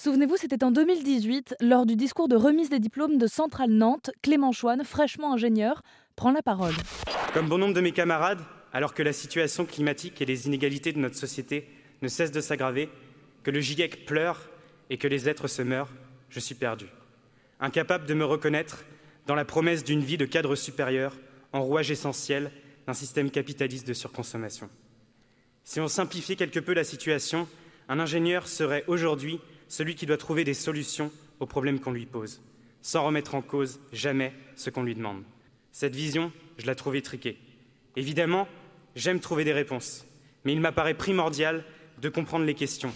Souvenez-vous, c'était en 2018, lors du discours de remise des diplômes de Centrale Nantes, Clément Chouane, fraîchement ingénieur, prend la parole. Comme bon nombre de mes camarades, alors que la situation climatique et les inégalités de notre société ne cessent de s'aggraver, que le GIEC pleure et que les êtres se meurent, je suis perdu. Incapable de me reconnaître dans la promesse d'une vie de cadre supérieur, en rouage essentiel d'un système capitaliste de surconsommation. Si on simplifiait quelque peu la situation, un ingénieur serait aujourd'hui celui qui doit trouver des solutions aux problèmes qu'on lui pose, sans remettre en cause jamais ce qu'on lui demande. Cette vision, je la trouve étriquée. Évidemment, j'aime trouver des réponses, mais il m'apparaît primordial de comprendre les questions,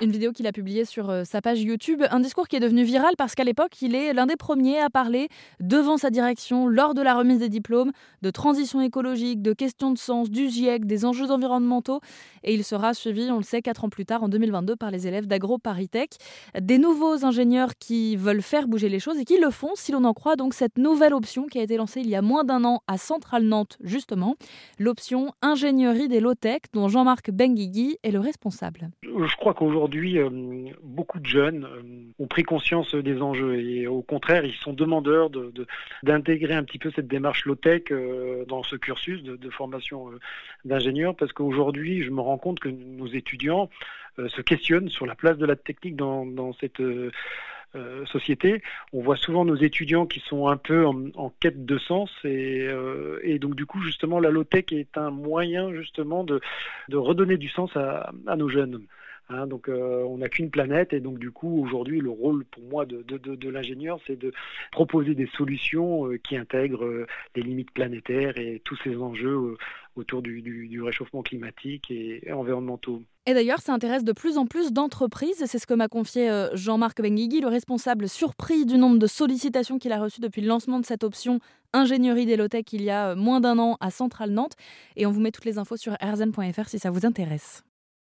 une vidéo qu'il a publiée sur euh, sa page YouTube. Un discours qui est devenu viral parce qu'à l'époque, il est l'un des premiers à parler devant sa direction lors de la remise des diplômes de transition écologique, de questions de sens, du GIEC, des enjeux environnementaux. Et il sera suivi, on le sait, quatre ans plus tard, en 2022, par les élèves d'AgroParisTech. Des nouveaux ingénieurs qui veulent faire bouger les choses et qui le font, si l'on en croit donc cette nouvelle option qui a été lancée il y a moins d'un an à Centrale Nantes, justement. L'option ingénierie des low-tech, dont Jean-Marc Benguigui est le responsable. Je crois qu'aujourd'hui, aujourd'hui, euh, beaucoup de jeunes euh, ont pris conscience des enjeux et au contraire, ils sont demandeurs d'intégrer un petit peu cette démarche low-tech euh, dans ce cursus de, formation d'ingénieur parce qu'aujourd'hui, je me rends compte que nos étudiants se questionnent sur la place de la technique dans, cette société. On voit souvent nos étudiants qui sont un peu en, quête de sens et, donc du coup justement la low-tech est un moyen justement de, redonner du sens à nos jeunes. Hein, donc euh, on n'a qu'une planète et donc du coup aujourd'hui le rôle pour moi de, l'ingénieur c'est de proposer des solutions euh, qui intègrent euh, les limites planétaires et tous ces enjeux autour du, réchauffement climatique et, environnementaux. Et d'ailleurs, ça intéresse de plus en plus d'entreprises. C'est ce que m'a confié Jean-Marc Benguigui, le responsable surpris du nombre de sollicitations qu'il a reçues depuis le lancement de cette option ingénierie d'Elotech il y a moins d'un an à Centrale Nantes. Et on vous met toutes les infos sur rzn.fr si ça vous intéresse.